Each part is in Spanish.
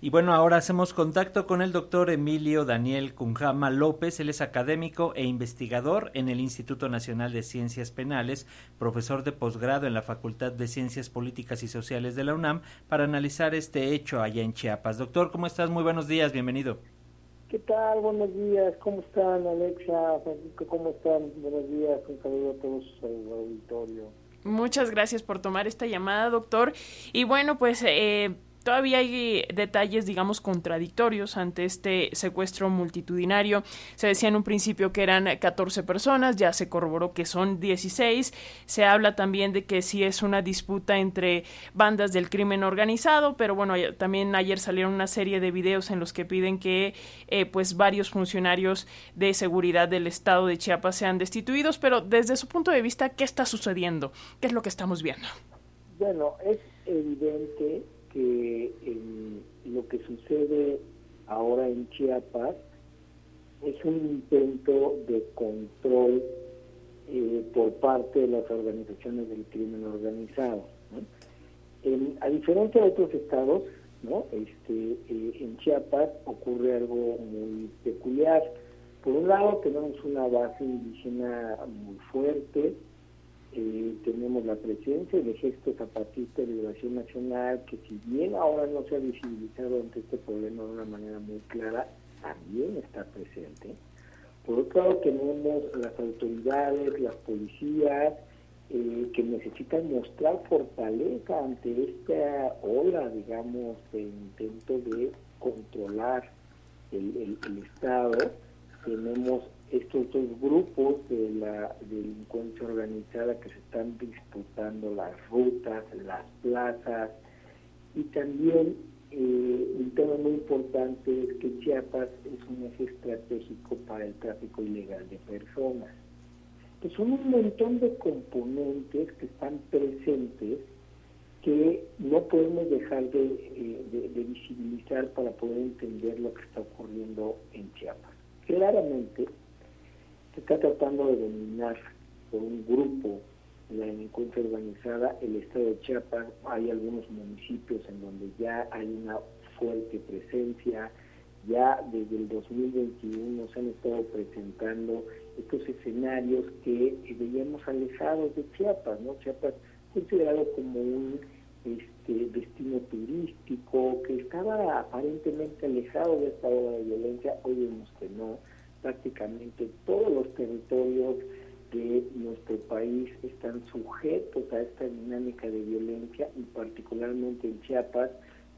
Y bueno, ahora hacemos contacto con el doctor Emilio Daniel Cunjama López. Él es académico e investigador en el Instituto Nacional de Ciencias Penales, profesor de posgrado en la Facultad de Ciencias Políticas y Sociales de la UNAM, para analizar este hecho allá en Chiapas. Doctor, ¿cómo estás? Muy buenos días, bienvenido. ¿Qué tal? Buenos días, ¿cómo están Alexa, Francisco? ¿Cómo están? Buenos días, un saludo a todos el auditorio. Muchas gracias por tomar esta llamada, doctor. Y bueno, pues eh, Todavía hay detalles, digamos, contradictorios ante este secuestro multitudinario. Se decía en un principio que eran 14 personas, ya se corroboró que son 16. Se habla también de que sí es una disputa entre bandas del crimen organizado, pero bueno, también ayer salieron una serie de videos en los que piden que eh, pues varios funcionarios de seguridad del estado de Chiapas sean destituidos, pero desde su punto de vista, ¿qué está sucediendo? ¿Qué es lo que estamos viendo? Bueno, es evidente que lo que sucede ahora en Chiapas es un intento de control eh, por parte de las organizaciones del crimen organizado. a diferencia de otros estados, ¿no? este, eh, en Chiapas ocurre algo muy peculiar. Por un lado tenemos una base indígena muy fuerte, eh, tenemos la presencia del Ejército Zapatista de Liberación Nacional, que si bien ahora no se ha visibilizado ante este problema de una manera muy clara, también está presente. Por otro lado, tenemos las autoridades, las policías, eh, que necesitan mostrar fortaleza ante esta ola, digamos, de intento de controlar el, el Estado. Tenemos estos dos grupos de la delincuencia organizada que se están disputando las rutas, las plazas y también eh, un tema muy importante es que Chiapas es un eje estratégico para el tráfico ilegal de personas. Pues son un montón de componentes que están presentes que no podemos dejar de, eh, de visibilizar para poder entender lo que está ocurriendo en Chiapas. Claramente, se está tratando de dominar por un grupo la delincuencia organizada el estado de Chiapas. Hay algunos municipios en donde ya hay una fuerte presencia. Ya desde el 2021 se han estado presentando estos escenarios que veíamos alejados de Chiapas, ¿no? Chiapas considerado como un este, destino turístico que estaba aparentemente alejado de esta ola de violencia, hoy vemos que no prácticamente todos los territorios de nuestro país están sujetos a esta dinámica de violencia y particularmente en Chiapas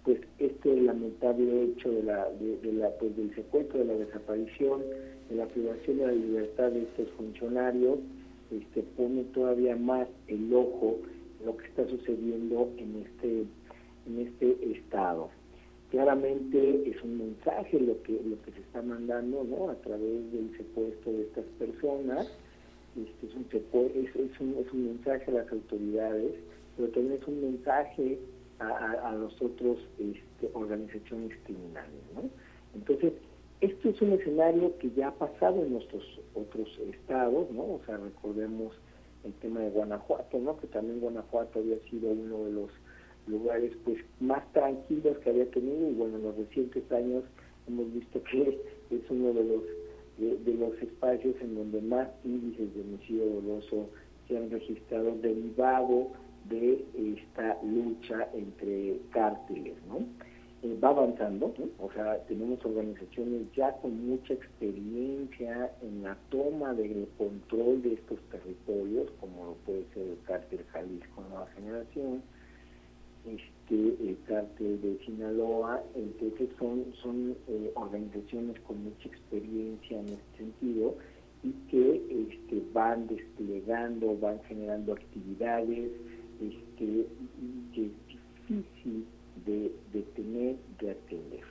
pues este lamentable hecho de la, de, la pues del secuestro de la desaparición de la privación de la libertad de estos funcionarios este pone todavía más el ojo en lo que está sucediendo en este en este estado claramente es un mensaje lo que lo que se está mandando no a través del secuestro de estas personas. Este es un es, un, es un mensaje a las autoridades pero también es un mensaje a, a, los otros este, organizaciones criminales no entonces esto es un escenario que ya ha pasado en nuestros otros estados no o sea recordemos el tema de Guanajuato no que también Guanajuato había sido uno de los lugares pues más tranquilos que había tenido y bueno en los recientes años hemos visto que es uno de los de, los espacios en donde más índices de homicidio doloso se han registrado derivado de esta lucha entre cárteles, ¿no? Eh, va avanzando, o sea, tenemos organizaciones ya con mucha experiencia en la toma del control de estos territorios, como puede ser el cártel Jalisco Nueva Generación, este el cártel de Sinaloa, entonces son, son eh, organizaciones con mucha experiencia en este sentido y que este, van desplegando, van generando actividades este, que es difícil de detener, de atender.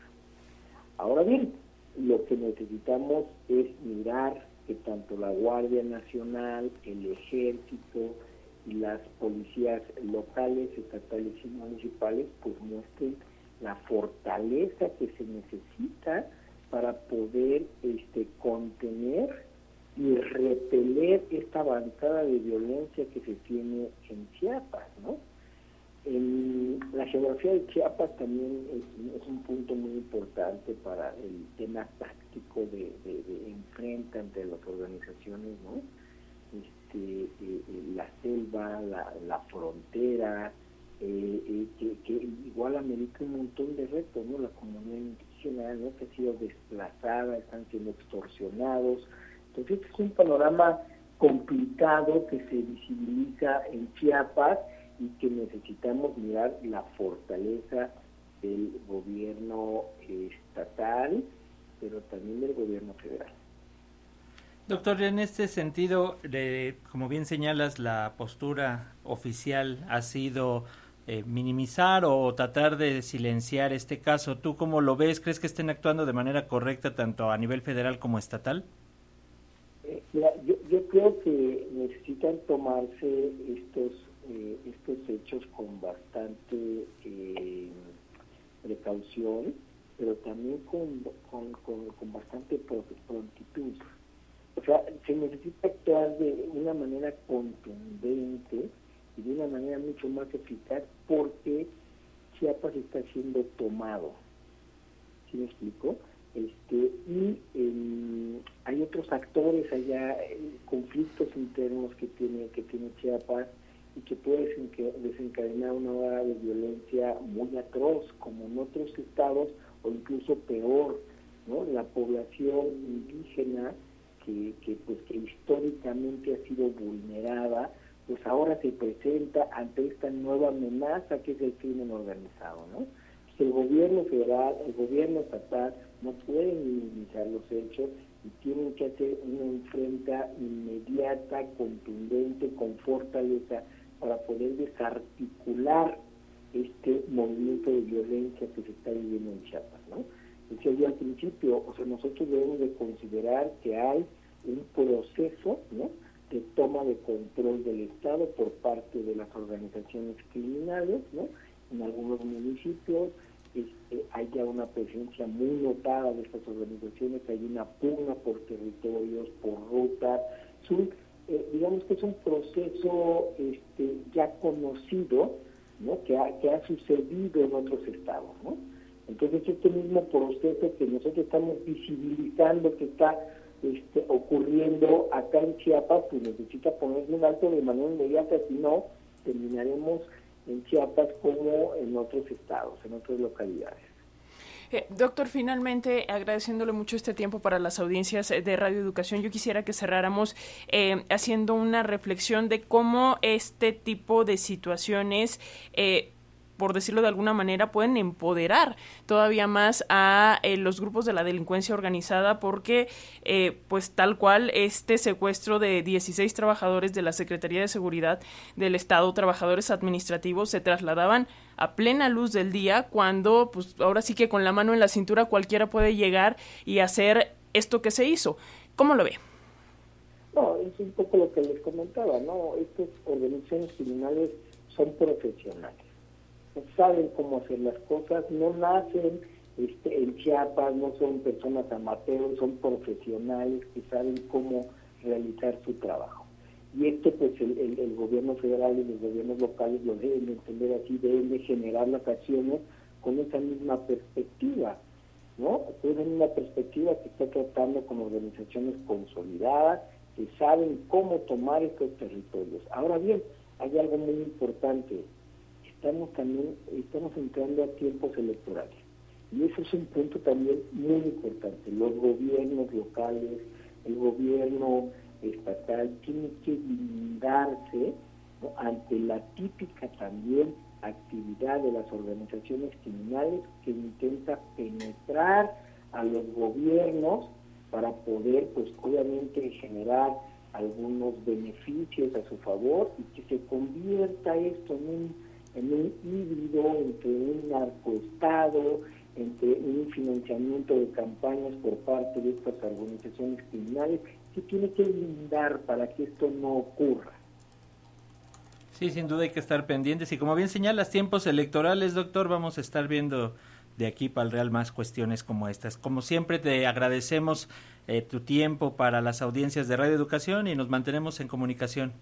Ahora bien, lo que necesitamos es mirar que tanto la Guardia Nacional, el Ejército, y las policías locales, estatales y municipales pues muestren la fortaleza que se necesita para poder este contener y repeler esta avanzada de violencia que se tiene en Chiapas, ¿no? La geografía de Chiapas también es, un punto muy para el tema táctico de, de, enfrenta entre las organizaciones, ¿no? Este, eh, eh, la selva, la, la frontera, eh, que, que, igual amerita un montón de retos, ¿no? La comunidad indígena, ¿no? Que ha sido desplazada, están siendo extorsionados. Entonces es un panorama complicado que se visibiliza en Chiapas y que necesitamos mirar la fortaleza del gobierno estatal, pero también del gobierno federal. Doctor, en este sentido, como bien señalas, la postura oficial ha sido eh, minimizar o tratar de silenciar este caso. ¿Tú cómo lo ves? ¿Crees que estén actuando de manera correcta tanto a nivel federal como estatal? Eh, yo, creo que necesitan tomarse estos, eh, estos hechos con bastante precaución, pero también con, con, con, bastante prontitud. O sea, se necesita actuar de una manera contundente y de una manera mucho más eficaz porque Chiapas está siendo tomado. ¿Sí me explico? Este, y em, hay otros actores allá, eh, conflictos internos que tiene, que tiene Chiapas, y que puede desencadenar una hora de violencia muy atroz, como en otros estados, o incluso peor, ¿no? La población indígena que, que, pues, que históricamente ha sido vulnerada, pues ahora se presenta ante esta nueva amenaza que es el crimen organizado, ¿no? el gobierno federal, el gobierno estatal no pueden minimizar los hechos y tienen que hacer una enfrenta inmediata, contundente, con fortaleza para poder desarticular este movimiento de violencia que se está viviendo en Chiapas, ¿no? Decía yo al principio, o sea, nosotros debemos de considerar que hay un proceso, ¿no? de toma de control del Estado por parte de las organizaciones criminales, ¿no? En algunos municipios este, hay ya una presencia muy notada de estas organizaciones, hay una pugna por territorios, por rutas, eh, digamos que es un proceso este, ya conocido, ¿no? que, ha, que ha sucedido en otros estados. ¿no? Entonces, este mismo proceso que nosotros estamos visibilizando que está este, ocurriendo acá en Chiapas, pues necesita ponerse un alto de manera inmediata, si no, terminaremos en Chiapas como en otros estados, en otras localidades. Eh, doctor, finalmente, agradeciéndole mucho este tiempo para las audiencias de Radio Educación, yo quisiera que cerráramos eh, haciendo una reflexión de cómo este tipo de situaciones eh, por decirlo de alguna manera, pueden empoderar todavía más a eh, los grupos de la delincuencia organizada porque, eh, pues tal cual, este secuestro de 16 trabajadores de la Secretaría de Seguridad del Estado, trabajadores administrativos, se trasladaban a plena luz del día cuando, pues ahora sí que con la mano en la cintura cualquiera puede llegar y hacer esto que se hizo. ¿Cómo lo ve? No, es un poco lo que les comentaba, ¿no? Estas organizaciones criminales son profesionales saben cómo hacer las cosas, no nacen este, en Chiapas, no son personas amateurs, son profesionales que saben cómo realizar su trabajo. Y esto pues el, gobierno federal y los gobiernos locales lo deben entender así, deben de generar las acciones con esa misma perspectiva, ¿no? Es una perspectiva que está tratando con organizaciones consolidadas, que saben cómo tomar estos territorios. Ahora bien, hay algo muy importante, estamos también estamos entrando a tiempos electorales. Y eso es un punto también muy importante. Los gobiernos locales, el gobierno estatal tiene que blindarse ante la típica también actividad de las organizaciones criminales que intenta penetrar a los gobiernos para poder, pues obviamente, generar algunos beneficios a su favor y que se convierta esto en un en un híbrido entre un narcoestado, entre un financiamiento de campañas por parte de estas organizaciones criminales, que tiene que blindar para que esto no ocurra. Sí, sin duda hay que estar pendientes y como bien señalas, tiempos electorales, doctor, vamos a estar viendo de aquí para el Real más cuestiones como estas. Como siempre, te agradecemos eh, tu tiempo para las audiencias de Radio Educación y nos mantenemos en comunicación.